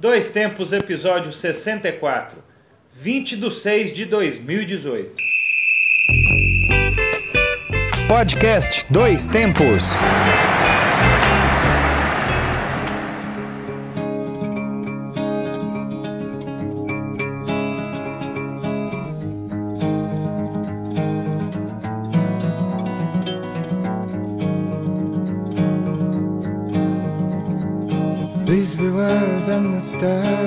Dois Tempos, episódio 64, 20 de 6 de 2018. Podcast Dois Tempos. Of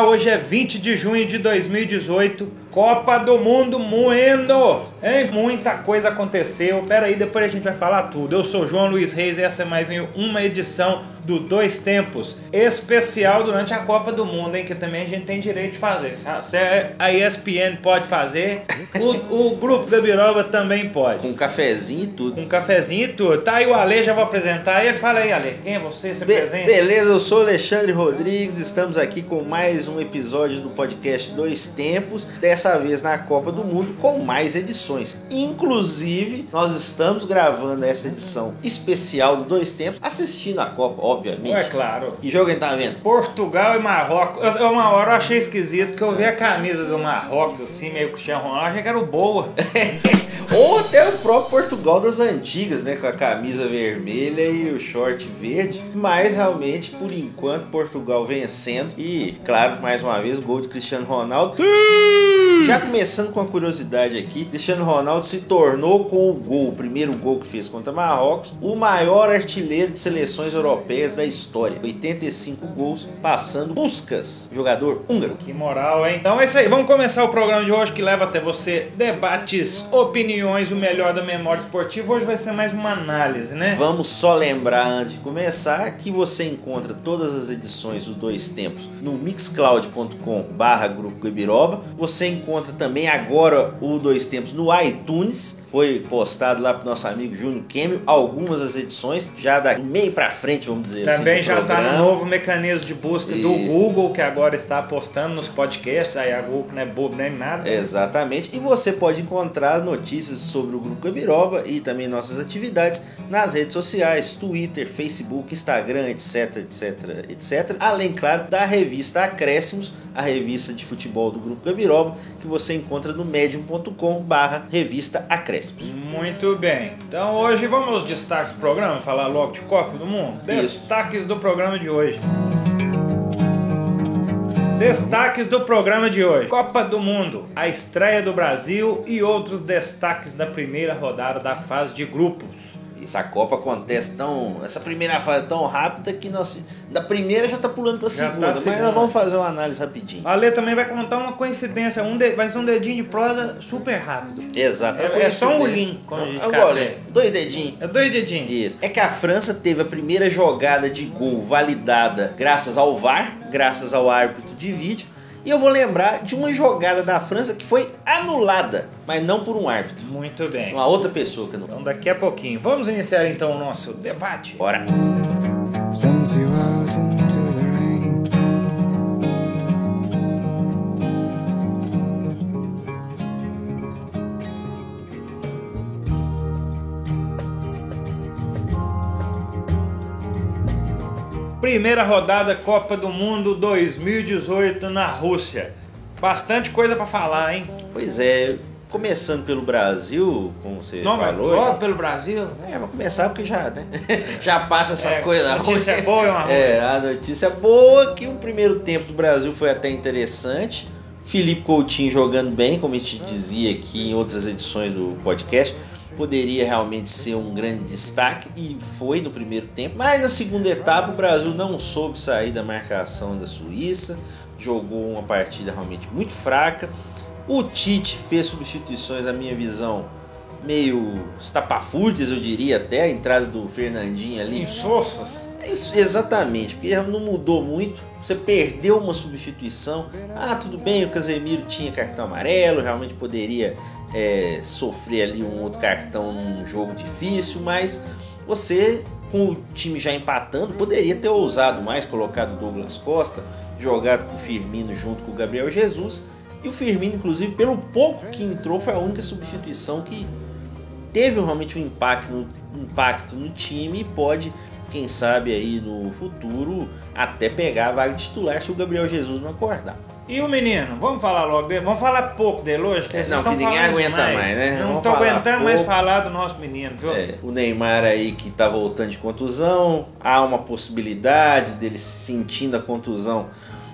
Olá, hoje é 20 de junho de 2018, Copa do Mundo moendo! Hein? Muita coisa aconteceu. Pera aí, depois a gente vai falar tudo. Eu sou João Luiz Reis e essa é mais uma edição do Dois Tempos, especial durante a Copa do Mundo, hein? Que também a gente tem direito de fazer. Se a ESPN pode fazer, o, o Grupo Gabiroba também pode. Com um cafezinho e tudo. Com um cafezinho e tudo. Tá aí o Ale, já vou apresentar ele. Fala aí, Ale, quem é você? Se Be apresenta. beleza, eu sou Alexandre Rodrigues, estamos aqui com mais um episódio do podcast Dois Tempos, dessa vez na Copa do Mundo com mais edições. Inclusive, nós estamos gravando essa edição especial do Dois Tempos, assistindo a Copa, obviamente. É claro. Que jogo a gente tá vendo? Portugal e Marrocos. Eu, uma hora eu achei esquisito que eu vi a camisa do Marrocos assim, meio Cristiano Ronaldo, achei que era o Boa. Ou até o próprio Portugal das antigas, né? Com a camisa vermelha e o short verde. Mas realmente, por enquanto, Portugal vencendo. E, claro, mais uma vez, gol de Cristiano Ronaldo. Já começando com a curiosidade aqui, Cristiano Ronaldo se tornou com o gol, o primeiro gol que fez contra Marrocos, o maior artilheiro de seleções europeias da história. 85 gols, passando Puskas, jogador húngaro. Que moral, hein? Então é isso aí, vamos começar o programa de hoje que leva até você debates, opiniões, o melhor da memória esportiva. Hoje vai ser mais uma análise, né? Vamos só lembrar antes de começar que você encontra todas as edições dos dois tempos no mixcloud.com barra grupo Gabiroba. Você encontra também agora o dois tempos no iTunes. Foi postado lá pro nosso amigo Júnior Kemio algumas das edições, já da meio pra frente, vamos dizer Também assim. do já está no novo mecanismo de busca do E- Google, que agora está postando nos podcasts. Aí a Google não é bobo nem nada. Exatamente. E você pode encontrar notícias sobre o Grupo Gabiroba e também nossas atividades nas redes sociais, Twitter, Facebook, Instagram, etc, etc, etc. Além, claro, da revista Acréscimos, a revista de futebol do Grupo Gabiroba, que você encontra no medium.com barra revista Acréscimos. Muito bem. Então hoje vamos aos destaques do programa, falar logo de Copa do Mundo. Isso. Destaques do programa de hoje. Destaques do programa de hoje: Copa do Mundo, a estreia do Brasil e outros destaques da primeira rodada da fase de grupos. Essa Copa acontece tão. Essa primeira fase é tão rápida que nós, da primeira já tá pulando pra Já tá segunda. mas segunda. nós vamos fazer uma análise rapidinho. A Lê também vai contar uma coincidência, um de- vai ser um dedinho de prosa super rápido. Exato. É- é só um olhinho, quando a gente cata. olhinho. Dois dedinhos. É dois dedinhos. Isso. É que a França teve a primeira jogada de gol validada graças ao VAR, graças ao árbitro de vídeo. E eu vou lembrar de uma jogada da França que foi anulada, mas não por um árbitro. Muito bem. Uma outra pessoa que não. Então daqui a pouquinho. Vamos iniciar então o nosso debate. Bora. Sends Primeira rodada Copa do Mundo 2018 na Rússia. Bastante coisa pra falar, hein? Pois é, começando pelo Brasil, como você Não, falou. logo já- pelo Brasil. É, vamos começar porque já, né? já passa essa É, coisa. notícia ruim. boa uma ruim. É, a notícia boa é que o primeiro tempo do Brasil foi até interessante. Felipe Coutinho jogando bem, como a gente dizia aqui em outras edições do podcast. Poderia realmente ser um grande destaque e foi no primeiro tempo. Mas na segunda etapa o Brasil não soube sair da marcação da Suíça. Jogou uma partida realmente muito fraca. O Tite fez substituições, na minha visão, meio estapafúrdias, eu diria até. A entrada do Fernandinho ali Insossas. é isso, exatamente, porque não mudou muito. Você perdeu uma substituição. Ah, tudo bem, o Casemiro tinha cartão amarelo, realmente poderia é, sofrer ali um outro cartão num jogo difícil, mas você, com o time já empatando, poderia ter ousado mais, colocado Douglas Costa, jogado com o Firmino junto com o Gabriel Jesus. E o Firmino, inclusive, pelo pouco que entrou, foi a única substituição que teve realmente um impacto no, impacto no time e pode quem sabe aí no futuro até pegar a vaga titular se o Gabriel Jesus não acordar. E o menino? Vamos falar logo dele? Vamos falar pouco dele hoje? Que É, não, que ninguém aguenta demais. mais, né? Não falar aguentando mais falar do nosso menino, viu? É, o Neymar aí que tá voltando de contusão, há uma possibilidade dele sentindo a contusão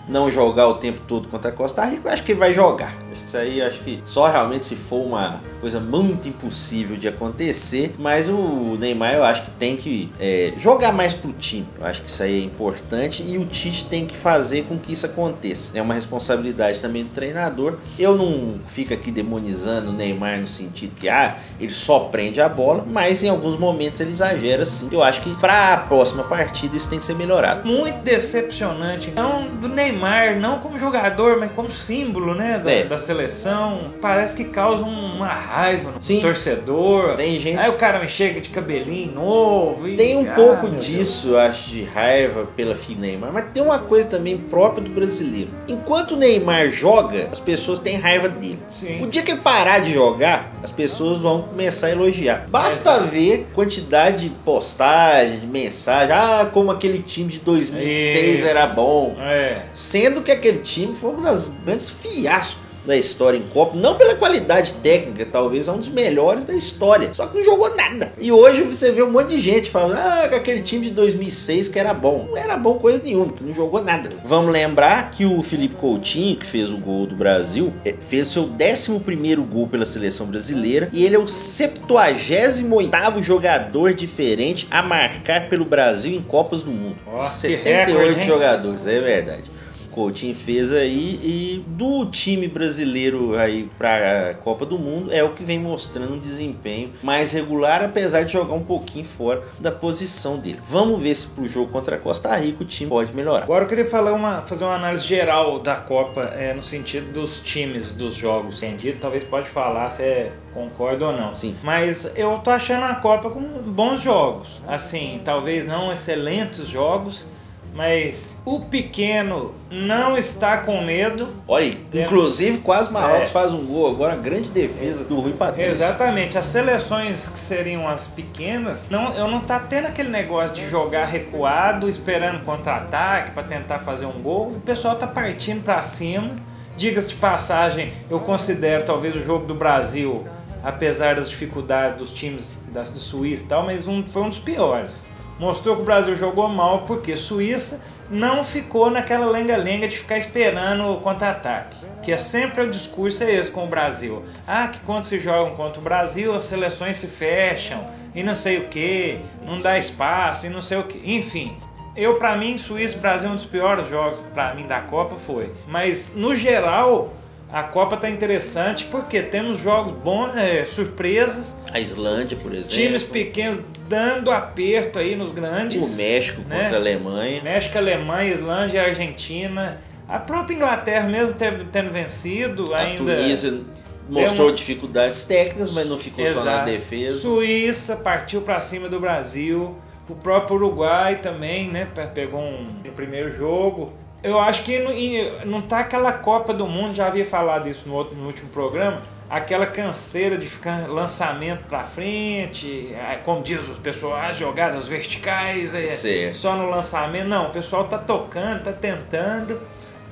não jogar o tempo todo contra a Costa Rica, eu acho que ele vai jogar. Isso aí eu acho que só realmente se for uma coisa muito impossível de acontecer, mas o Neymar eu acho que tem que é, jogar mais pro time. Eu acho que isso aí é importante e o Tite tem que fazer com que isso aconteça. É uma responsabilidade também do treinador. Eu não fico aqui demonizando o Neymar no sentido que ah, ele só prende a bola, mas em alguns momentos ele exagera sim. Eu acho que para a próxima partida isso tem que ser melhorado. Muito decepcionante. Não do Neymar, não como jogador, mas como símbolo, né? Da, É. da seleção. Parece que causa um- uma raiva no Sim. torcedor. Tem gente Aí o cara me chega de cabelinho novo. e- Tem um Ah, pouco disso, eu acho, de raiva pela filha Neymar, mas tem uma coisa também própria do brasileiro. Enquanto o Neymar joga, as pessoas têm raiva dele. Deus. Sim. O dia que ele parar de jogar, as pessoas vão começar a elogiar. Basta ver quantidade de postagem, de mensagem, ah, como aquele time de 2006 Isso. era bom. É. Sendo que aquele time foi um dos grandes fiascos da história em Copa, não pela qualidade técnica, talvez é um dos melhores da história, só que não jogou nada. E hoje você vê um monte de gente falando, ah, que aquele time de 2006 que era bom. Não era bom coisa nenhuma, que não jogou nada. Vamos lembrar que o Felipe Coutinho, que fez o gol do Brasil, eh, fez seu 11º gol pela seleção brasileira e ele é o 78º jogador diferente a marcar pelo Brasil em Copas do Mundo. Que 78 recorde, jogadores, é verdade. Coutinho fez aí e do time brasileiro aí para a Copa do Mundo é o que vem mostrando um desempenho mais regular, apesar de jogar um pouquinho fora da posição dele. Vamos ver se pro jogo contra a Costa Rica o time pode melhorar. Agora eu queria falar uma, fazer uma análise geral da Copa é, no sentido dos times dos jogos. Entendido? Talvez pode falar se é concorda ou não. Sim. Mas eu tô achando a Copa com bons jogos. Assim, talvez não excelentes jogos, mas o pequeno não está com medo. Olha, inclusive quase Marrocos É. faz um gol agora, grande defesa do Rui Patrício. Exatamente, as seleções que seriam as pequenas, não, eu não tá tendo aquele negócio de jogar recuado, esperando contra-ataque para tentar fazer um gol. O pessoal tá partindo para cima. Diga-se de passagem, eu considero talvez o jogo do Brasil, apesar das dificuldades dos times da, do Suíça e tal, mas um, foi um dos piores. Mostrou que o Brasil jogou mal porque Suíça não ficou naquela lenga-lenga de ficar esperando o contra-ataque. Que é sempre o discurso é esse com o Brasil. Ah, que quando se jogam contra o Brasil, as seleções se fecham e não sei o que, não dá espaço e não sei o que. Enfim, eu para mim, Suíça Brasil um dos piores jogos para mim da Copa foi. Mas no geral, a Copa tá interessante porque temos jogos bons, é, surpresas, A Islândia, por exemplo. times pequenos dando aperto aí nos grandes. O México né? contra a Alemanha. México, Alemanha, Islândia, Argentina. A própria Inglaterra mesmo teve- tendo vencido A ainda. Tunísia mostrou uma- dificuldades técnicas, mas não ficou só na Exato. defesa. Suíça partiu para cima do Brasil. O próprio Uruguai também, né? pe- Pegou um no primeiro jogo. Eu acho que não, não tá aquela Copa do Mundo, já havia falado isso no, outro, no último programa, aquela canseira de ficar lançamento para frente, ah, como diz o pessoal, as jogadas verticais, é, só no lançamento. Não, o pessoal tá tocando, tá tentando.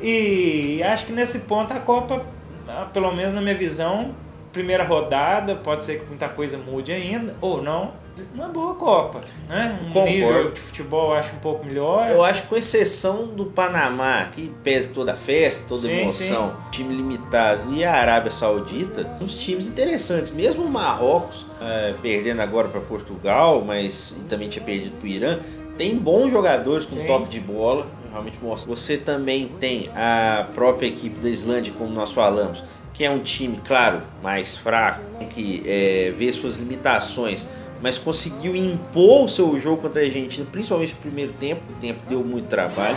E acho que nesse ponto a Copa, ah, pelo menos na minha visão, primeira rodada, pode ser que muita coisa mude ainda, ou não. Uma boa Copa, né? Um Concordo. nível de futebol eu acho um pouco melhor. Eu acho que com exceção do Panamá, que pesa toda a festa, toda a Sim, emoção, time limitado, e a Arábia Saudita, uns times interessantes. Mesmo o Marrocos, é, perdendo agora para Portugal, mas e também tinha perdido para o Irã, tem bons jogadores com Sim. toque de bola, realmente mostra. Você também tem a própria equipe da Islândia, como nós falamos, que é um time, claro, mais fraco, que é, vê suas limitações, mas conseguiu impor o seu jogo contra a Argentina, principalmente no primeiro tempo. O tempo deu muito trabalho.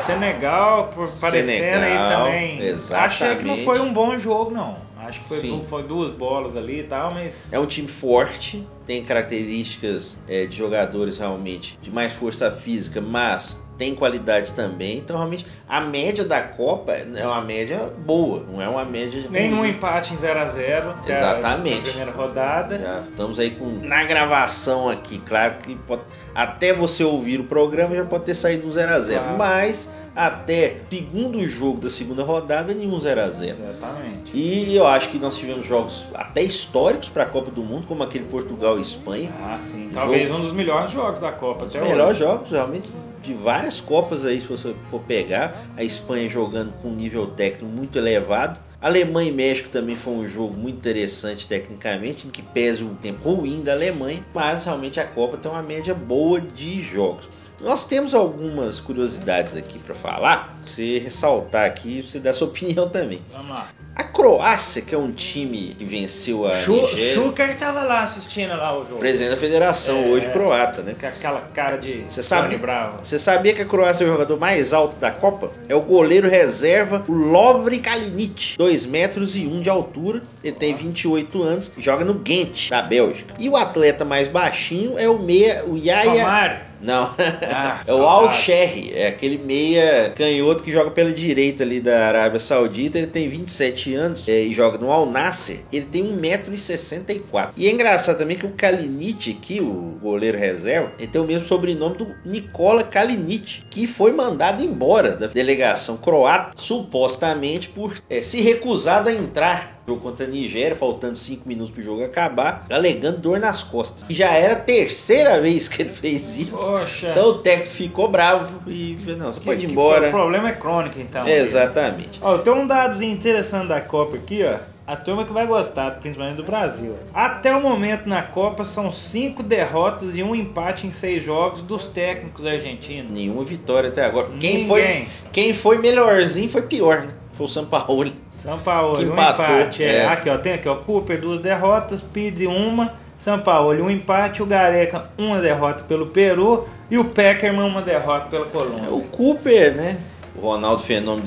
Senegal, por parecendo aí Senegal, também. exatamente. Achei que não foi um bom jogo, não. Acho que foi, foi duas bolas ali e tal, mas. É um time forte, tem características é, de jogadores realmente de mais força física, mas tem qualidade também. Então, realmente, a média da Copa é uma média boa, não é uma média. Nenhum ruim. empate em 0x0. Exatamente. Na primeira rodada. Já estamos aí com. Na gravação aqui, claro que pode, até você ouvir o programa já pode ter saído um 0x0. Claro. Mas até segundo jogo da segunda rodada, nenhum 0x0. Exatamente. E eu acho que nós tivemos jogos até históricos para a Copa do Mundo, como aquele Portugal e Espanha. Ah, sim. Talvez um dos melhores jogos da Copa até Os melhores jogos, realmente, de várias Copas aí, se você for pegar. A Espanha jogando com um nível técnico muito elevado. Alemanha e México também foi um jogo muito interessante tecnicamente, em que pese um tempo ruim da Alemanha, mas realmente a Copa tem uma média boa de jogos. Nós temos algumas curiosidades aqui para falar, você ressaltar aqui, você dar sua opinião também. Vamos lá. A Croácia, que é um time que venceu a Chu Nigéria, Schuker tava lá assistindo lá o jogo. presidente da federação É. hoje croata, né? Com aquela cara de Você sabe-. Você sabia que a Croácia é o jogador mais alto da Copa? É o goleiro reserva, o Lovre Kalinic, 2 metros e 1 de altura. Ele tem 28 anos, joga no Ghent, da Bélgica. E o atleta mais baixinho é o meia, o Yaya... Romário. Não, Ah, é o. Al Sherry, é aquele meia canhoto que joga pela direita ali da Arábia Saudita. Ele tem 27 anos é, e joga no Al Nasser. Ele tem 1,64m. E é engraçado também que o Kalinic aqui, o goleiro reserva, ele tem o mesmo sobrenome do Nikola Kalinic, que foi mandado embora da delegação croata, supostamente por é, se recusar a entrar jogo contra a Nigéria, faltando 5 minutos para o jogo acabar, alegando dor nas costas. E já era a terceira vez que ele fez isso. Poxa. Então o técnico ficou bravo e falou, não, você Que- pode ir embora. O problema é crônico, então. Exatamente. Ó, tem um dadozinho interessante da Copa aqui, ó. A turma que vai gostar, principalmente do Brasil. Até o momento na Copa são cinco derrotas e um empate em seis jogos dos técnicos argentinos. Nenhuma vitória até agora. Quem Ninguém. foi, quem foi melhorzinho foi pior, né? Foi o São Paulo. São Paulo, Que um empatou, empate. É. é. Aqui, ó, tem aqui, ó. Cooper, duas derrotas, Pizzi, uma. São Paulo, um empate, o Gareca, uma derrota pelo Peru e o Peckerman, uma derrota pela Colômbia. O Cooper, né? O Ronaldo Fenômeno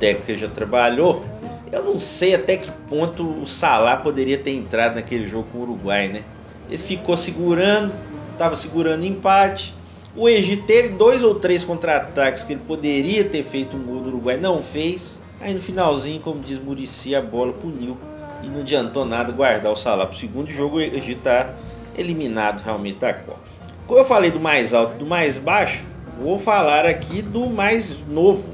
é que ele já trabalhou. Eu não sei até que ponto o Salah poderia ter entrado naquele jogo com o Uruguai, né? Ele ficou segurando, estava segurando empate. O Egito teve dois ou três contra-ataques que ele poderia ter feito um gol no Uruguai, não fez. Aí no finalzinho, como diz Murici, a bola puniu e não adiantou nada guardar o Salah para o segundo jogo. O Egito está eliminado realmente da Copa. Como eu falei do mais alto e do mais baixo, vou falar aqui do mais novo.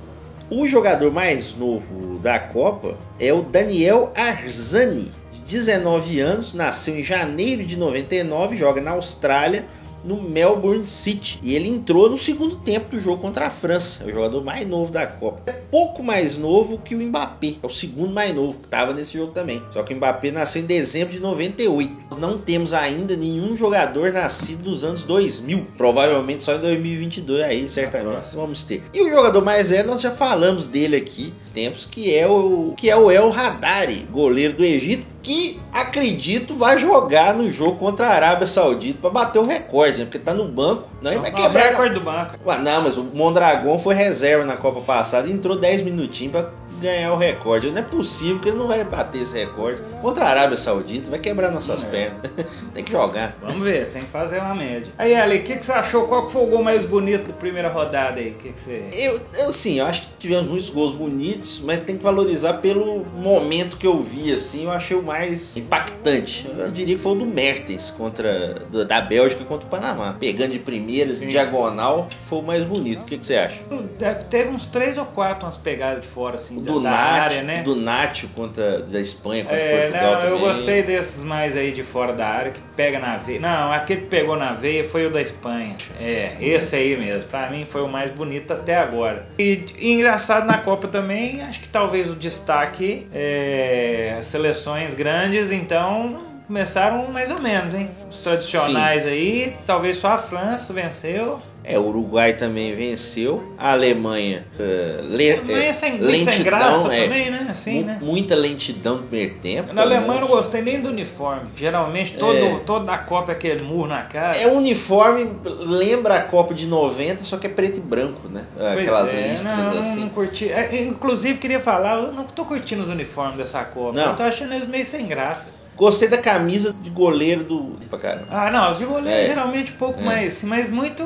O jogador mais novo da Copa é o Daniel Arzani, de 19 anos, nasceu em janeiro de 99, joga na Austrália, no Melbourne City. E ele entrou no segundo tempo do jogo contra a França. É o jogador mais novo da Copa. É pouco mais novo que o Mbappé. É o segundo mais novo que estava nesse jogo também. Só que o Mbappé nasceu em dezembro de 98. Nós não temos ainda nenhum jogador nascido nos anos 2000. Provavelmente só em 2022 aí, certamente vamos ter. E o jogador mais velho, nós já falamos dele aqui tempos, que é o que é o El Hadari, goleiro do Egito, que acredito vai jogar no jogo contra a Arábia Saudita para bater o recorde, né? Porque tá no banco, não, ele vai o quebrar. recorde do. Ué, Não, mas o Mondragão foi reserva na Copa passada e entrou 10 minutinhos para ganhar o recorde. Não é possível que ele não vai bater esse recorde contra a Arábia Saudita, vai quebrar nossas É. pernas. Tem que jogar. Vamos ver, tem que fazer uma média. Aí, Ali, o que, que você achou? Qual que foi o gol mais bonito da primeira rodada aí? Que, que você. Eu, eu, assim, eu acho que tivemos muitos gols bonitos, mas tem que valorizar pelo momento que eu vi, assim, eu achei o mais impactante. Eu diria que foi o do Mertens contra da- Bélgica contra o Panamá. Pegando de primeira, Sim. diagonal, foi o mais bonito. O que, que você acha? Deve- Teve uns três ou quatro umas pegadas de fora, assim, da, do da Nath, área, né? do Nacho contra da Espanha contra É, Portugal não, eu também. gostei desses mais aí de fora da área, que pega na veia. Não, aquele que pegou na veia foi o da Espanha. É, esse aí mesmo. Pra mim foi o mais bonito até agora. E, e engraçado na Copa também, acho que talvez o destaque é seleções grandes, então começaram mais ou menos, hein? Os tradicionais aí, talvez só a França venceu. É, o Uruguai também venceu. A Alemanha. eh, le- Mas eh, é sem, sem graça é. também, né? Assim, né? Muita lentidão no primeiro tempo. Na Alemanha eu não gostei nem do uniforme. Geralmente todo, É. toda a Copa é aquele murro na cara. É um uniforme, lembra a Copa de 90, só que é preto e branco, né? Aquelas é, listras não, não- assim. Não curti. É, inclusive, queria falar, eu não tô curtindo os uniformes dessa Copa. Não. Eu tô achando eles meio sem graça. Gostei da camisa de goleiro do. Pra caramba. Ah, não, os de goleiro É. geralmente um pouco É. mais, mas muito,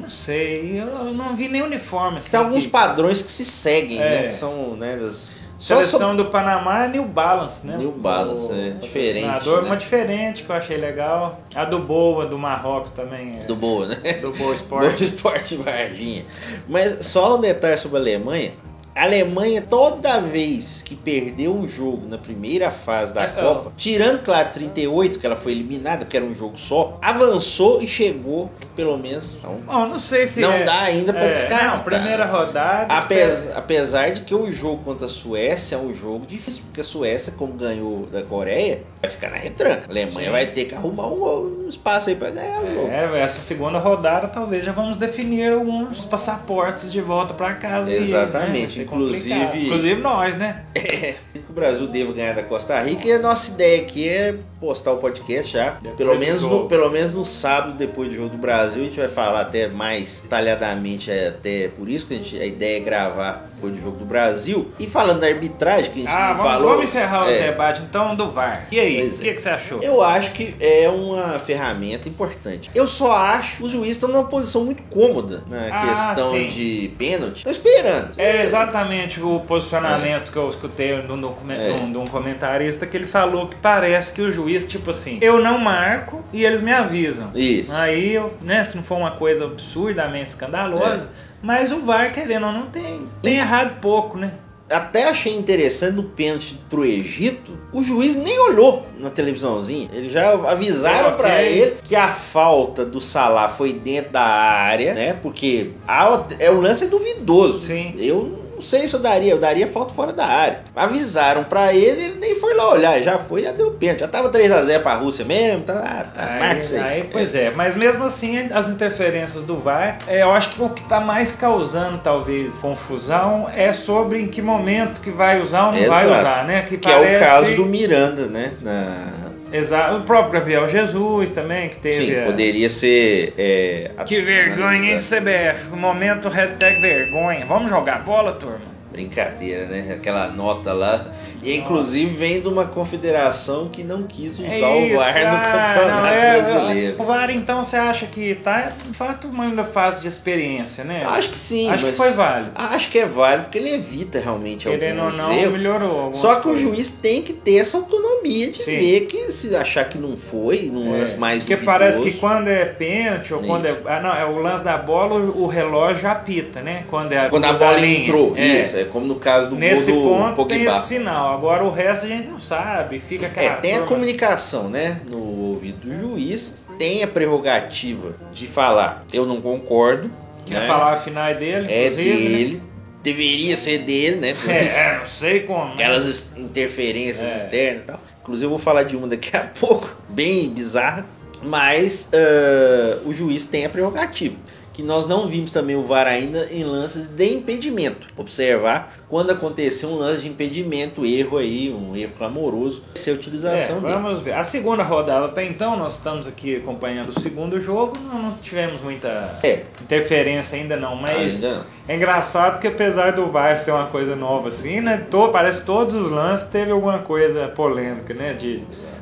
não sei, eu não vi nem uniforme. Assim, Tem alguns que- padrões que se seguem, É. né? Que são, né? Das... Só Seleção sobre- do Panamá é New Balance, né? New Balance, é, diferente, patrocinador, né? Uma diferente que eu achei legal. A do Boa, do Marrocos também. É. Do Boa, né? do Boa Boa Esporte. Esporte Varginha. Mas só um detalhe sobre a Alemanha. A Alemanha, toda vez que perdeu um jogo na primeira fase da É, Copa, tirando, claro, 38, que ela foi eliminada, porque era um jogo só, avançou e chegou, pelo menos, um Bom, não sei se Não é- dá ainda pra é, descartar. Não, primeira rodada. Apesar, apesar de que o jogo contra a Suécia é um jogo difícil, porque a Suécia, como ganhou da Coreia, vai ficar na retranca. A Alemanha Sim. vai ter que arrumar um, um espaço aí pra ganhar o jogo. É, essa segunda rodada talvez já vamos definir alguns passaportes de volta pra casa. Exatamente, né, ser inclusive- complicado. Inclusive nós, né? que o Brasil deva ganhar da Costa Rica e a nossa ideia aqui é postar o podcast já. Depois Pelo menos, no, pelo menos no sábado, depois do jogo do Brasil, a gente vai falar até mais detalhadamente, é, até por isso que a, gente- a ideia é gravar depois do jogo do Brasil. E falando da arbitragem, que a gente Ah, não vamos, falou. vamos encerrar o é, debate então do VAR. E aí, o Pois que, é. que você achou? Eu acho que é uma ferramenta importante. Eu só acho que os juízes estão numa posição muito cômoda na Ah, questão sim. de pênalti. Estão esperando. É exatamente o posicionamento que eu escutei de um, É. um- um comentarista que ele falou que parece que o juiz, tipo assim, eu não marco e eles me avisam. Isso. Aí, eu, né, se não for uma coisa absurdamente escandalosa, mas o VAR, querendo ou não, tem, tem errado pouco, né? Até achei interessante no pênalti pro Egito, o juiz nem olhou na televisãozinha. Eles já avisaram Ok. pra ele que a falta do Salah foi dentro da área, né? Porque a- é o lance é duvidoso. Sim. Eu não sei se eu daria, eu daria falta fora da área. Avisaram pra ele, ele nem foi lá olhar, já foi, já deu pênalti. Já tava 3 a 0 pra Rússia mesmo, tá, ah, tá, marca isso Aí, aí. aí, pois é, mas mesmo assim, as interferências do VAR, é, eu acho que o que está mais causando, talvez, confusão é sobre em que momento que vai usar ou não vai Exato. usar, né? Que é o caso do Miranda, né? Na... Exato, o próprio Gabriel Jesus também, que teve. Sim, a- poderia ser. é, Que vergonha, hein. CBF? Momento hashtag vergonha. Vamos jogar bola, turma? Brincadeira, né? Aquela nota lá. E inclusive vem de uma confederação que não quis usar É o VAR no ah, campeonato não, é, brasileiro. O VAR, então, você acha que tá, de fato, uma fase de experiência, né? Acho que sim, Acho que foi válido. Acho que é válido porque ele evita realmente Querendo ou alguns não, erros. melhorou. Só que o coisas. juiz tem que ter essa autonomia de Sim. ver que se achar que não foi, num É, lance mais Porque duvidoso, parece que quando é pênalti ou Isso. quando é. Ah, não, é o lance da bola, o o relógio apita, né? Quando, é quando a bola entrou, É. isso, é como no caso do Nesse gol do ponto tem Pogba. esse sinal. Agora o resto a gente não sabe. Fica aquela. É, tem a comunicação, né, no ouvido do juiz, tem a prerrogativa de falar, eu não concordo, Que né, a palavra final é dele, é né? dele, deveria ser dele, né, por isso, É, não sei como. né? aquelas interferências É. externas e tal. Inclusive eu vou falar de uma daqui a pouco, bem bizarra, mas ah, o juiz tem a prerrogativa. Que nós não vimos também o VAR ainda em lances de impedimento. Observar quando acontecer um lance de impedimento, erro aí, um erro clamoroso, ser a É, utilização dele. vamos ver. A segunda rodada até então, nós estamos aqui acompanhando o segundo jogo, não, não tivemos muita É, interferência ainda não, mas ainda não. é engraçado que apesar do VAR ser uma coisa nova assim, né? To, parece que todos os lances teve alguma coisa polêmica, né? De,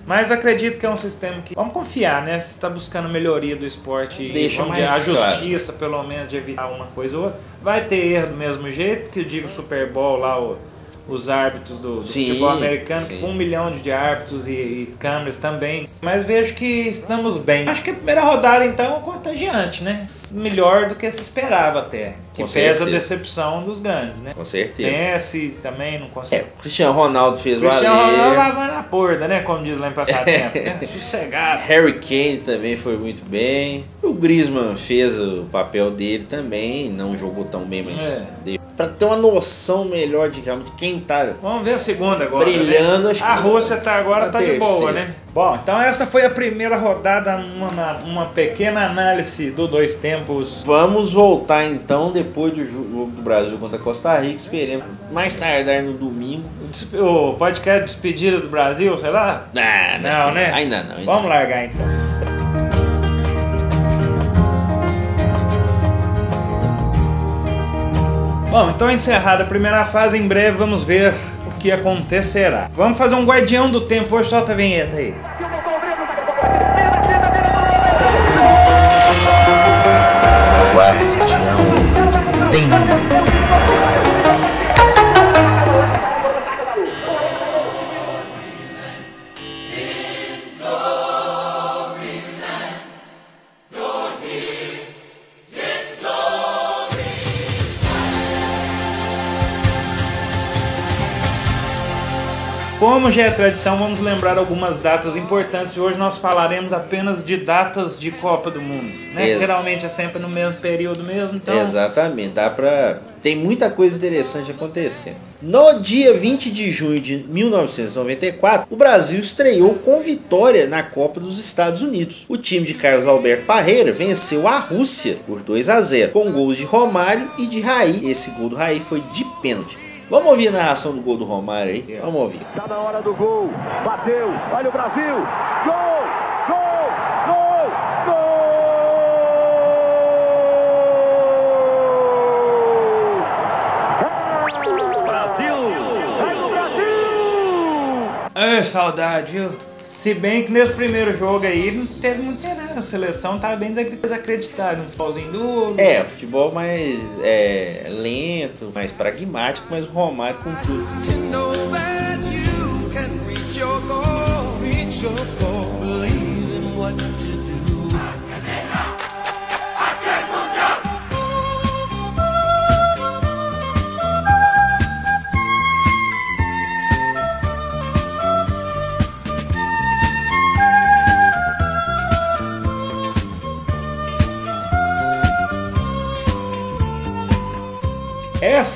mas acredito que é um sistema que. Vamos confiar, né? Se está buscando melhoria do esporte e Deixa mais a claro. justiça, pelo menos, de evitar uma coisa ou outra. Vai ter erro do mesmo jeito, que eu digo Super Bowl lá, o- os árbitros do, do Sim, futebol americano, sim. com um milhão de árbitros e, e câmeras também. Mas vejo que estamos bem. Acho que a primeira rodada, então, é contagiante, né? Melhor do que se esperava até. Que Com pesa a certeza. decepção dos grandes, né? Com certeza. Messi também não É, consegue. o Cristiano Ronaldo fez Cristiano valer. Ronaldo lavando a porta, né? Como diz lá em passatempo. né? Sossegado. Harry Kane também foi muito bem. O Griezmann fez o papel dele também, não jogou tão bem, mas É. deu. Pra ter uma noção melhor de realmente quem tá Vamos ver a segunda agora. brilhando, né? A Rússia tá agora tá de boa, terceira. né? Bom, então essa foi a primeira rodada, uma, uma pequena análise do dois tempos. Vamos voltar então depois do jogo do Brasil contra a Costa Rica. Esperemos mais tardar no domingo. O podcast despedida do Brasil, sei lá? Ah, Não, acho que- né? Ainda não. Ainda Vamos não. largar então. Bom, então encerrada a primeira fase, em breve vamos ver o que acontecerá. Vamos fazer um guardião do tempo, hoje solta a vinheta aí. Como já é tradição, vamos lembrar algumas datas importantes. Hoje nós falaremos apenas de datas de Copa do Mundo. Né? Ex- Geralmente é sempre no mesmo período mesmo, então. Exatamente, dá pra. Tem muita coisa interessante acontecendo. No dia 20 de junho de 1994, o Brasil estreou com vitória na Copa dos Estados Unidos. O time de Carlos Alberto Parreira venceu a Rússia por 2 a 0, com gols de Romário e de Raí. Esse gol do Raí foi de pênalti. Vamos ouvir a narração do gol do Romário aí? Vamos ouvir. Tá na hora do gol. Bateu. Olha o Brasil. Gol! Gol! Gol! Gol! Brasil! Vai no Brasil! Ai, saudade, viu? Se bem que nesse primeiro jogo aí não teve muito cenário. A seleção tava bem desacreditada, um futebolzinho duro. É, futebol mais é, lento, mais pragmático, mas o Romário com tudo.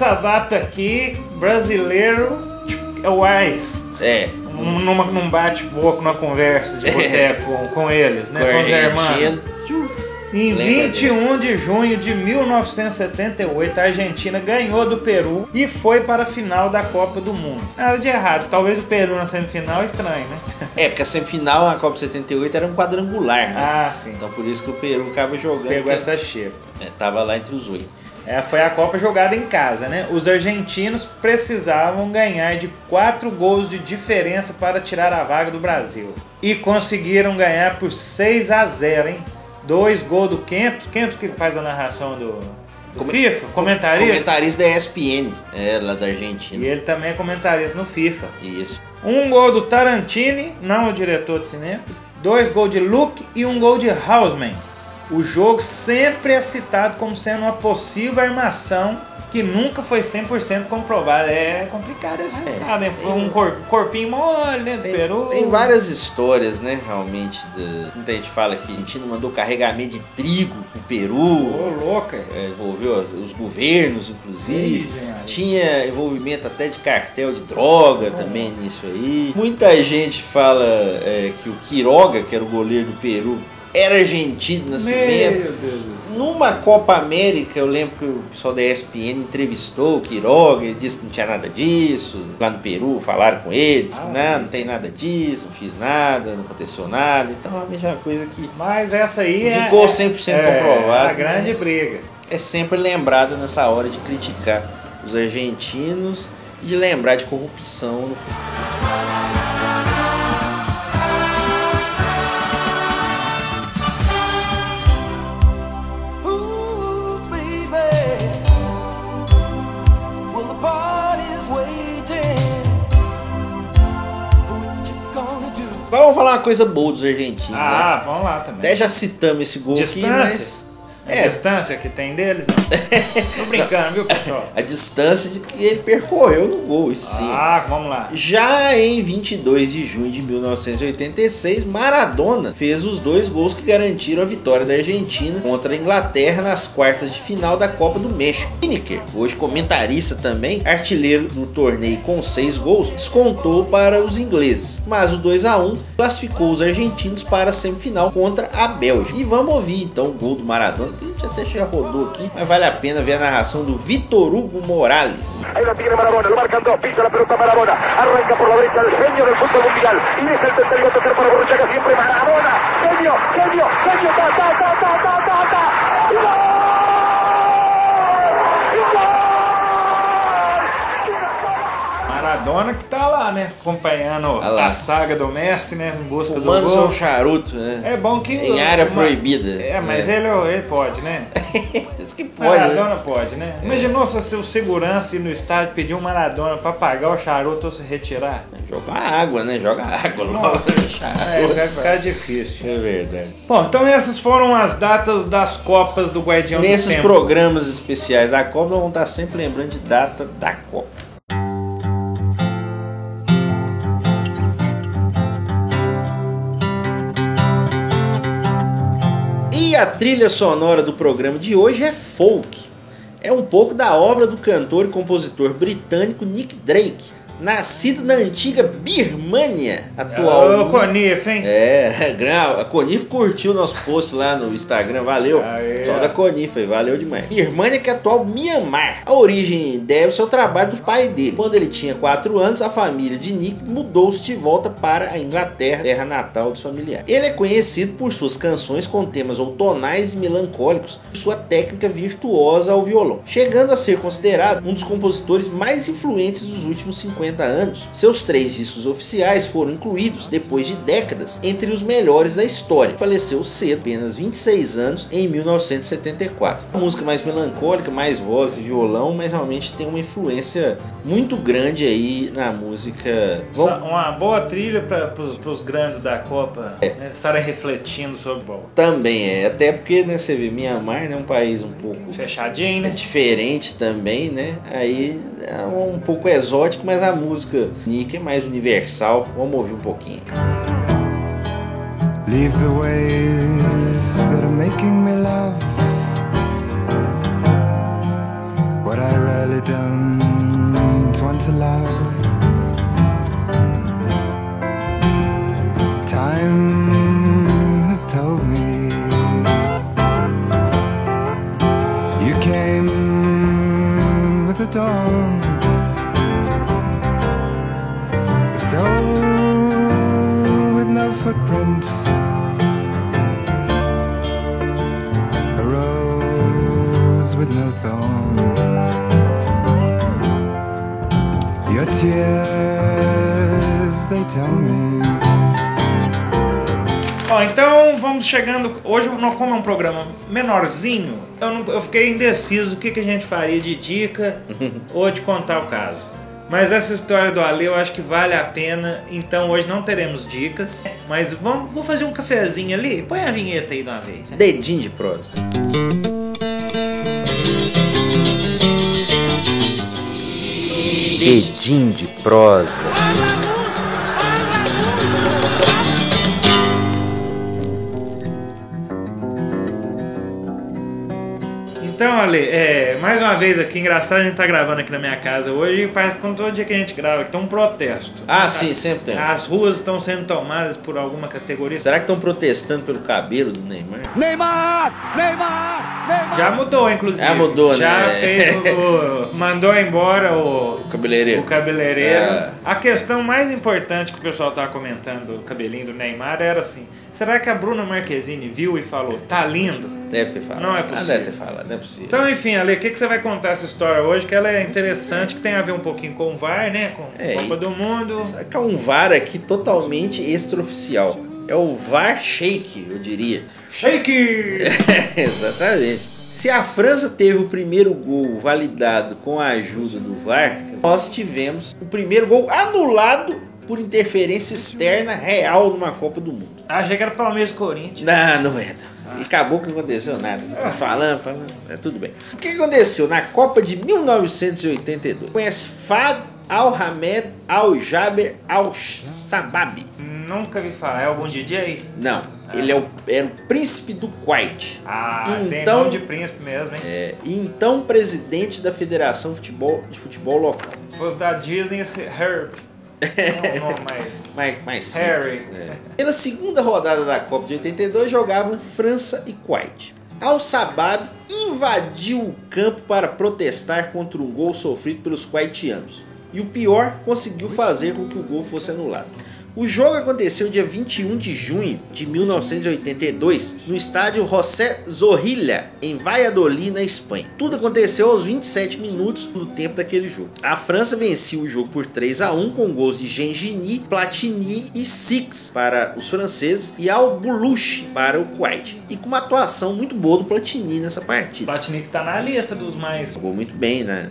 Essa data aqui, brasileiro é o AIS. É, Num, numa- num bate-boca, numa conversa de boteco com, com eles, né? Com os irmãos. Em Lembra 21 de junho de 1978, a Argentina ganhou do Peru e foi para a final da Copa do Mundo. Nada de errado, talvez o Peru na semifinal é estranho, né? É, porque a semifinal na Copa 78 era um quadrangular, né? Ah, sim. Então por isso que o Peru acaba jogando. Pegou essa xepa. é, tava lá entre os oito. É, foi a Copa jogada em casa, né? Os argentinos precisavam ganhar de 4 gols de diferença para tirar a vaga do Brasil. E conseguiram ganhar por 6 a 0, hein? Dois gols do Kempis. Kempis que faz a narração do, do Come- FIFA, comentarista. Comentarista da ESPN, é, lá da Argentina. E ele também é comentarista no FIFA. Isso. Um gol do Tarantini, não o diretor de cinema. Dois gols de Luke e um gol de Hausman. O jogo sempre é citado como sendo uma possível armação que nunca foi 100% comprovada. É complicado esse resultado, né? Foi um cor- corpinho mole, né? Do Tem, Peru. tem várias histórias, né, realmente. Da... Muita gente fala que a Argentina mandou carregamento de trigo pro Peru. Ô, louca. é, envolveu os governos, inclusive. Maria. Tinha envolvimento até de cartel de droga também nisso aí. Muita gente fala é, que o Quiroga, que era o goleiro do Peru, era argentino nascimento. Meu Deus. Numa Copa América, eu lembro que o pessoal da ESPN entrevistou o Quiroga, ele disse que não tinha nada disso. Lá no Peru falaram com ele, disse que Ah, não, não tem nada disso, não fiz nada, não aconteceu nada. Então realmente é uma coisa que Mas essa aí é. Ficou 100% é, comprovado, A grande briga. é sempre lembrado nessa hora de criticar os argentinos e de lembrar de corrupção no Ooh, falar uma coisa boa dos argentinos, né? Ah, vamos lá também. Até já citamos esse gol Distância. aqui, mas A É. distância que tem deles, não. Tô brincando, viu, pessoal? A distância de que ele percorreu no gol, sim. Ah, vamos lá. Já em 22 de junho de 1986, Maradona fez os dois gols que garantiram a vitória da Argentina contra a Inglaterra nas quartas de final da Copa do México. Lineker, hoje comentarista também, artilheiro do torneio com seis gols, descontou para os ingleses, mas o 2 a 1 classificou os argentinos para a semifinal contra a Bélgica. E vamos ouvir então o gol do Maradona, a gente até já rodou aqui, mas vale a pena ver a narração do Vitor Hugo Morales. Tiene Maradona, lo pisa la pelota Maradona, arranca por la genio del fútbol mundial. Y el tercero tocar para Borruchaga siempre Maradona, genio, genio, genio, ta, ta, ta, ta, ta, ta, ta, gol, y gol. Maradona que tá lá, né? Acompanhando lá. a saga do Messi, né? Em busca Fumando do gol. charuto, né? É bom que. Em área uma- proibida. É, mas É. Ele, ele pode, né? Diz que pode, né? Maradona pode, né? Imaginou se o seu segurança ir no estádio pedir um Maradona pra pagar o charuto ou se retirar? Joga água, né? Joga água logo Nossa. no É, vai ficar difícil. É verdade. Bom, então essas foram as datas das Copas do Guardião Nesses do Tempo. programas especiais da Copa, vamos estar sempre lembrando de data da Copa. A trilha sonora do programa de hoje é folk. É um pouco da obra do cantor e compositor britânico Nick Drake, nascido na antiga Birmânia, atual. Ô, Conif, hein? É, a Conif curtiu nosso post lá no Instagram, valeu. Aê. Só da Conif valeu demais. Birmania que é atual Mianmar. A origem deve-se ao trabalho do pai dele. Quando ele tinha 4 anos, a família de Nick mudou-se de volta para a Inglaterra, terra natal dos familiares. Ele é conhecido por suas canções com temas outonais e melancólicos e sua técnica virtuosa ao violão, chegando a ser considerado um dos compositores mais influentes dos últimos 50 anos. Seus três discos oficiais foram incluídos depois de décadas entre os melhores da história. Faleceu cedo, apenas 26 anos, em 1974. Uma música mais melancólica, mais voz e violão, mas realmente tem uma influência muito grande aí na música. Vamos Uma boa trilha para os grandes da Copa né, estarem refletindo sobre o bom. também é, até porque né, você vê Mianmar, né, um país um pouco Fechadinho, é né? diferente também, né? Aí é um pouco exótico, mas a música Nick é mais universal. Vamos ouvir um pouquinho. Leave the ways that are making me love what I really don't want to love. Time has told me you came with the dawn. Tears, they tell me. Ó, então vamos chegando. Hoje, não- como é um programa menorzinho, eu, não- eu fiquei indeciso o que, que a gente faria de dica ou de contar o caso. Mas essa história do Ale eu acho que vale a pena. Então hoje não teremos dicas. Mas vamos, vou fazer um cafezinho ali. Põe a vinheta aí de uma vez. Dedinho de prosa. Dedinho de prosa. Ale, é, mais uma vez aqui, engraçado, a gente tá gravando aqui na minha casa hoje e parece que todo dia que a gente grava aqui tem um protesto. Ah, sim, sempre tem. As ruas estão sendo tomadas por alguma categoria. Será que estão protestando pelo cabelo do Neymar? Neymar, Neymar, Neymar. Já mudou, inclusive. Já mudou, Já né? fez o, o- Mandou embora o, O cabeleireiro. o cabeleireiro. É. A questão mais importante que o pessoal tava comentando, o cabelinho do Neymar, era assim: será que a Bruna Marquezine viu e falou, tá lindo? Deve ter falado. Não é Ah, possível. deve ter falado, não é possível. Então, enfim, Ale, o que, que você vai contar essa história hoje? Que ela é interessante, que tem a ver um pouquinho com o VAR, né? Com É, a Copa do Mundo. Que é um VAR aqui totalmente extraoficial. É o VAR Shake, eu diria. Shake! Exatamente. Se a França teve o primeiro gol validado com a ajuda do VAR, nós tivemos o primeiro gol anulado por interferência externa real numa Copa do Mundo. Achei que era Palmeiras e Corinthians. Não, não é. não. E acabou que não aconteceu nada. Falando, falando, é tudo bem. O que aconteceu na Copa de 1982? Conhece Fad Al-Hamed Al-Jaber Al-Sabab? Nunca vi falar. É algum DJ? Não, ele é o, era o príncipe do Kuwait. Ah, tem Então- nome de príncipe mesmo, hein? É, então presidente da Federação Futebol, de Futebol Local. Se fosse da Disney, ser Herb. Não, não, mas... Mais, mais simples. Harry. É. Pela segunda rodada da Copa de 82 jogavam França e Kuwait. Al-Sabab invadiu o campo para protestar contra um gol sofrido pelos kuwaitianos. E o pior, conseguiu fazer com que o gol fosse anulado. O jogo aconteceu dia 21 de junho de 1982 no estádio José Zorrilla, em Valladolid, na Espanha. Tudo aconteceu aos 27 minutos do tempo daquele jogo. A França venceu o jogo por 3 a 1 com gols de Gengini, Platini e Six para os franceses e Al-Boulouche para o Kuwait. E com uma atuação muito boa do Platini nessa partida. Platini que tá na lista dos mais... Jogou muito bem, né?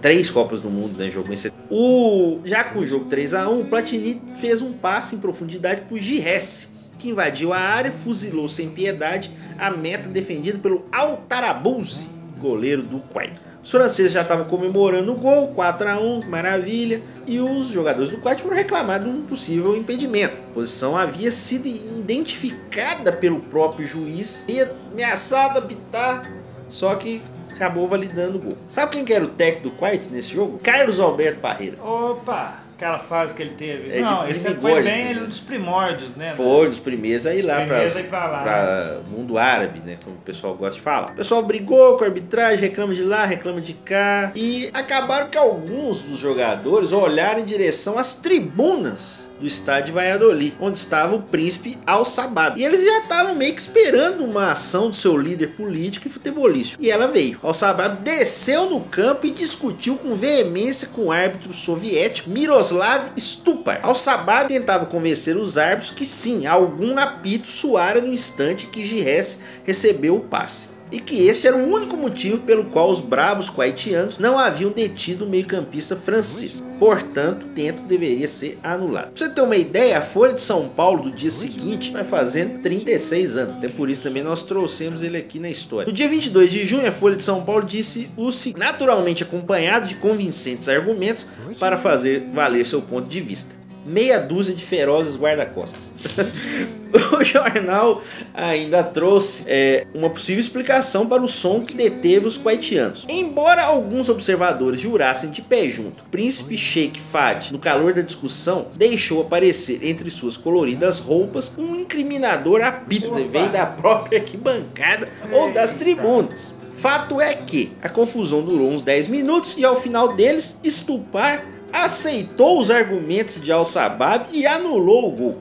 Três Copas do Mundo, né? Jogou em o Já com o jogo 3 a 1 o Platini fez um passe em profundidade pro Giresse, que invadiu a área, fuzilou sem piedade a meta defendida pelo Altarabuzzi, goleiro do Kuwait. Os franceses já estavam comemorando o gol, 4 a 1 maravilha, e os jogadores do Kuwait foram reclamar de um possível impedimento. A posição havia sido identificada pelo próprio juiz e ameaçado apitar, só que acabou validando o gol. Sabe quem que era o técnico do Kuwait nesse jogo? Carlos Alberto Parreira. Opa! Aquela fase que ele teve. É, não, esse foi bem né? ele dos primórdios, né? Foi um dos primeiros a ir lá para para mundo árabe, né? Como o pessoal gosta de falar. O pessoal brigou com a arbitragem, reclama de lá, reclama de cá. E acabaram que alguns dos jogadores olharam em direção às tribunas do estádio de Valladolid, onde estava o príncipe Al-Sabab. E eles já estavam meio que esperando uma ação do seu líder político e futebolístico. E ela veio. Al-Sabab desceu no campo e discutiu com veemência com o árbitro soviético Miroslav Stupar. Al-Sabab tentava convencer os árbitros que sim, algum apito soara no instante que Gires recebeu o passe. E que este era o único motivo pelo qual os bravos kuwaitianos não haviam detido o meio-campista francês. Portanto, o tento deveria ser anulado. Pra você ter uma ideia, a Folha de São Paulo do dia seguinte vai fazendo 36 anos. Até por isso também nós trouxemos ele aqui na história. No dia 22 de junho, a Folha de São Paulo disse o seguinte, naturalmente acompanhado de convincentes argumentos para fazer valer seu ponto de vista. Meia dúzia de ferozes guarda-costas. o jornal ainda trouxe é, uma possível explicação para o som que deteve os kuwaitianos. Embora alguns observadores jurassem de pé junto, príncipe Sheikh Fad, no calor da discussão, deixou aparecer entre suas coloridas roupas um incriminador apito, quer dizer, veio da própria arquibancada ou das tribunas. Fato é que a confusão durou uns 10 minutos e ao final deles, Stupar aceitou os argumentos de Al-Sabab e anulou o gol.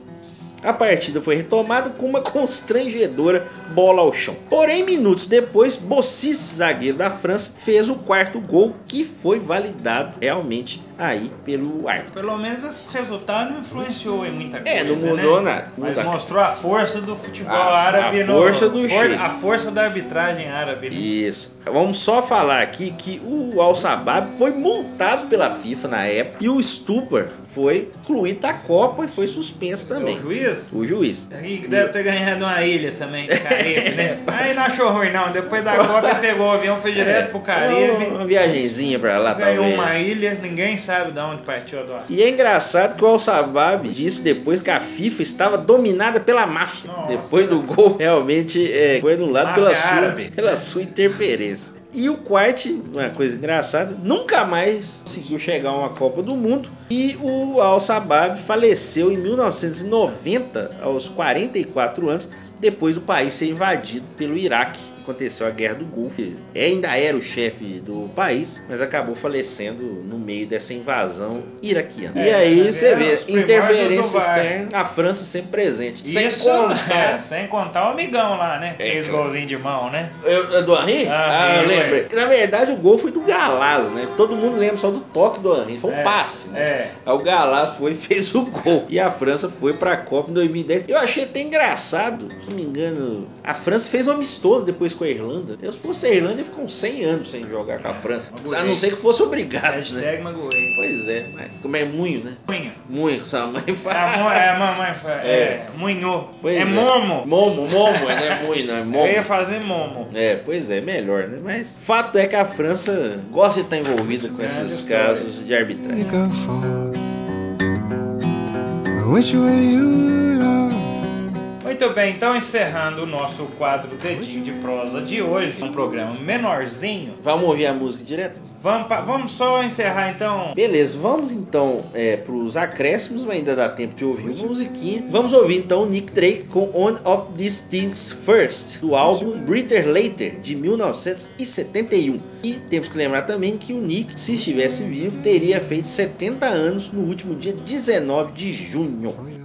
A partida foi retomada com uma constrangedora bola ao chão. Porém, minutos depois, Bossis, zagueiro da França, fez o quarto gol que foi validado realmente aí pelo árbitro. Pelo menos esse resultado não influenciou em muita coisa. É, não mudou né? nada. Mas mostrou a força do futebol A- árabe a no- força do for-. A força da arbitragem árabe. né? Isso. Vamos só falar aqui que o Al-Sabab foi multado pela FIFA na época e o Stupar foi excluído da Copa e foi suspenso também. O juiz? O juiz. E deve ter ganhado uma ilha também, Caribe, né? Aí não achou ruim, não. Depois da Copa pegou o avião, foi direto pro Caribe. Uma, viagenzinha pra lá, Ganhou talvez. uma ilha, ninguém sabe de onde partiu a. E é engraçado que o Al-Sabab disse depois que a FIFA estava dominada pela máfia. Nossa. Depois do gol, realmente é, foi anulado pela sua, árabe. pela sua interferência. E o Quart, uma coisa engraçada, nunca mais conseguiu chegar a uma Copa do Mundo. E o Al-Sabab faleceu em 1990, aos 44 anos, depois do país ser invadido pelo Iraque. Aconteceu a Guerra do Golfo. Ele ainda era o chefe do país, mas acabou falecendo no meio dessa invasão iraquiana. e É, aí né, você era vê, interferência externa, a França sempre presente. Sem Isso, contar. é, sem contar o amigão lá, né? É, Fez golzinho de mão, né? Eu, eu do Henry? Ah, Ah, lembrei. Na verdade, o gol foi do Galaz, né? Todo mundo lembra só do toque do Henry. Foi um É, passe, né? É. Aí o Galaz foi e fez o gol. E a França foi pra Copa em 2010. Eu achei até engraçado, se não me engano. A França fez um amistoso depois com a Irlanda. Eu, se fosse a Irlanda, ia ficar uns 100 anos sem jogar com a França. Magoei. A não ser que fosse obrigado, né? Hashtag magoei. Pois é, mas como é muito, né? Munho. Muito, sua mãe É, fala. a é, a mamãe fala. É, É. munho. Pois é momo. Momo, momo, não é muito, não é momo. Eu ia fazer momo. É, pois é, melhor, né? Mas fato é que a França gosta de estar envolvida com Grande esses casos de arbitragem. Which way you? Muito bem, então encerrando o nosso quadro Dedinho de Prosa de hoje, um programa menorzinho. Vamos ouvir a música direto? Vamos, vamos só encerrar então. Beleza, vamos então é, pros acréscimos, mas ainda dá tempo de ouvir uma musiquinha. Vamos ouvir então Nick Drake com One of These Things First, do álbum Britter Later, de 1971. E temos que lembrar também que o Nick, se estivesse vivo, teria feito 70 anos no último dia 19 de junho.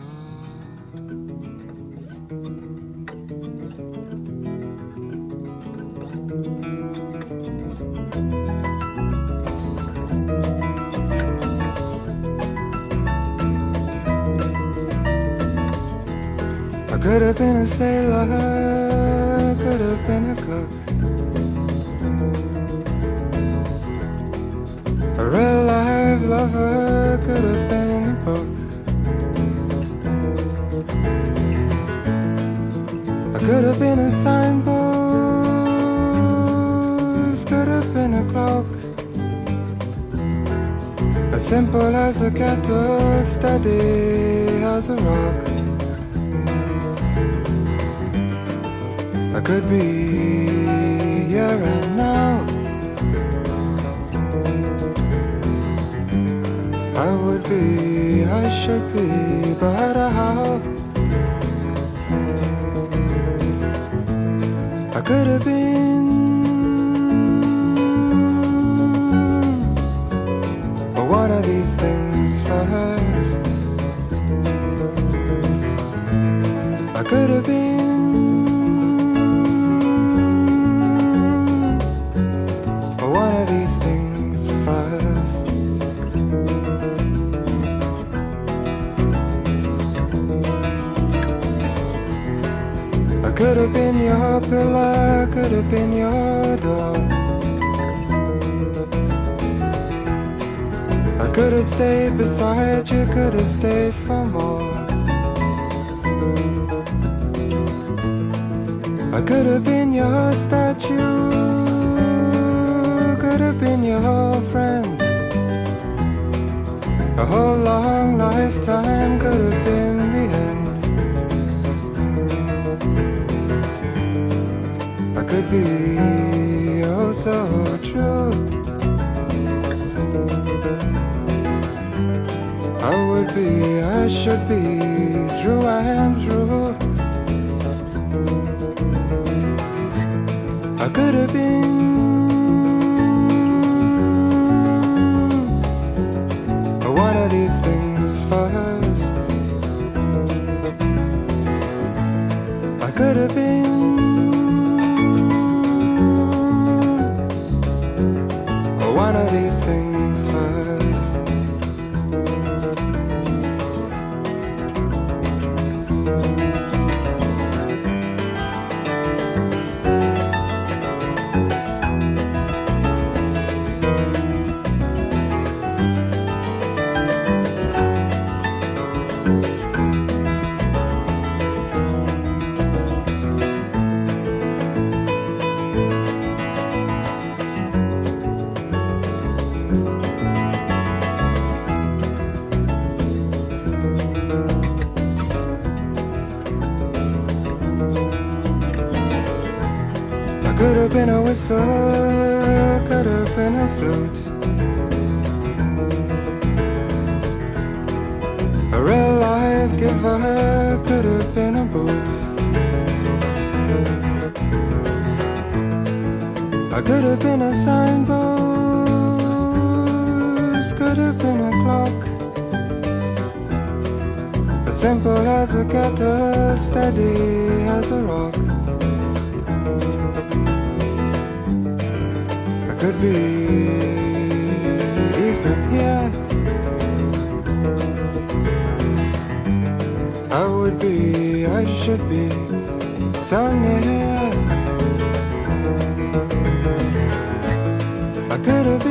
A sailor, could have been a cook. A real life lover could have been a book. I could have been a signpost, could have been a cloak. As simple as a kettle, steady as a rock. I could be here and now. I would be, I should be, but how? I could have been. But what are these things first? I could have been. Could have been your pillar, could have been your door. I could have stayed beside you, could have stayed for more. I could have been your statue, could have been your friend. A whole long lifetime could have been be oh so true. I would be, I should be through and through. I could have been. Could have been a whistle, could have been a flute. A real life giver could have been a boot. I could have been a signpost, could have been a clock. As simple as a kettle, steady as a rock. could be different, yeah. I would be, I should be, somewhere. I could have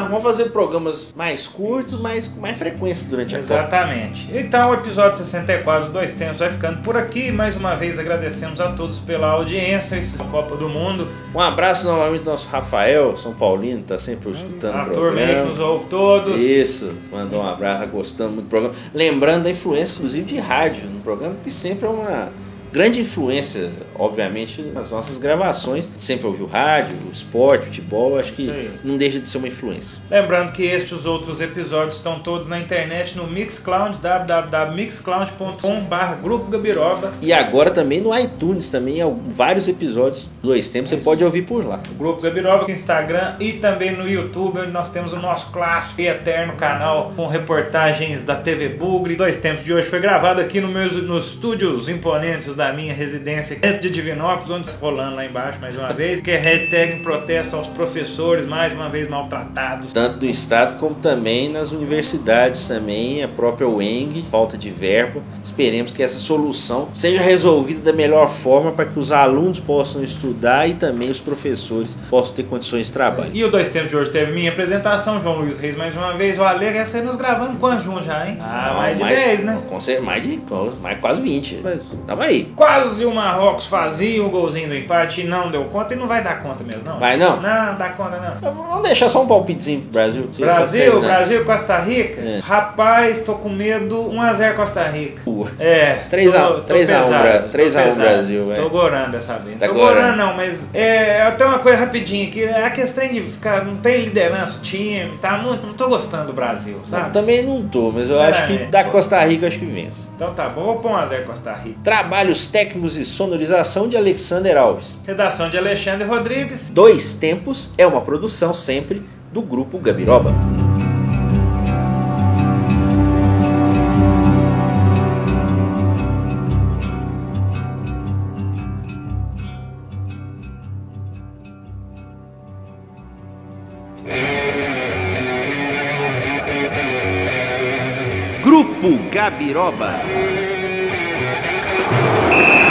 lá, vamos fazer programas mais curtos, mas com mais frequência durante a Copa. Exatamente. Então o episódio 64 Dois Tempos vai ficando por aqui. Mais uma vez agradecemos a todos pela audiência. Esse é Copa do Mundo. Um abraço novamente ao nosso Rafael, São Paulino, tá sempre escutando o meio que nos programa. ouve todos. Isso, mandou um abraço, gostando muito do programa. Lembrando da influência, inclusive, de rádio no programa, que sempre é uma grande influência, obviamente, nas nossas gravações. Sempre ouviu rádio, esporte, futebol, acho que Isso aí. não deixa de ser uma influência. Lembrando que estes e os outros episódios estão todos na internet no Mixcloud, www.mixcloud.com.br Grupo Gabiroba. E agora também no iTunes, também há vários episódios, dois tempos, você pode ouvir por lá. Grupo Gabiroba Instagram e também no YouTube, onde nós temos o nosso clássico e eterno canal com reportagens da TV Bugre. Dois tempos de hoje foi gravado aqui no meus, nos estúdios imponentes da minha residência dentro de Divinópolis, onde está rolando lá embaixo mais uma vez, que é hashtag protesto aos professores, mais uma vez maltratados. Tanto do Estado como também nas universidades também, a própria UENG, falta de verba. Esperemos que essa solução seja resolvida da melhor forma para que os alunos possam estudar e também os professores possam ter condições de trabalho. E o Dois Tempos de hoje teve minha apresentação, João Luiz Reis mais uma vez, o Ale, essa aí nos gravando quantos juntos já, hein? Ah, Não, mais de 10, né? Com certeza, mais de mais quase 20. Mas tamo aí. Quase o Marrocos fazia o golzinho do empate e não deu conta e não vai dar conta mesmo, não. Vai não? Não, dá conta não. Vamos deixar só um palpitezinho pro Brasil. Brasil, terminando. Brasil, Costa Rica? É. Rapaz, tô com medo. 1x0 Costa Rica. É. 3 a- tô- tô 3 a 1 pesado, Bra- tô 3 a 1 pesado. Brasil, vai. Tô gorando dessa vez. Tá tô gorando. gorando não, mas é, tem uma coisa rapidinho aqui. A questão de ficar, não tem liderança o time, tá? Não, não tô gostando do Brasil, Eu sabe? também não tô, mas eu Sério, acho que né? da Costa Rica eu acho que vence. Então tá bom, vou pôr 1x0 Costa Rica. Trabalhos técnicos e sonorização de Alexander Alves. Redação de Alexandre Rodrigues. Dois Tempos é uma produção sempre do Grupo Gabiroba. Grupo Gabiroba. you.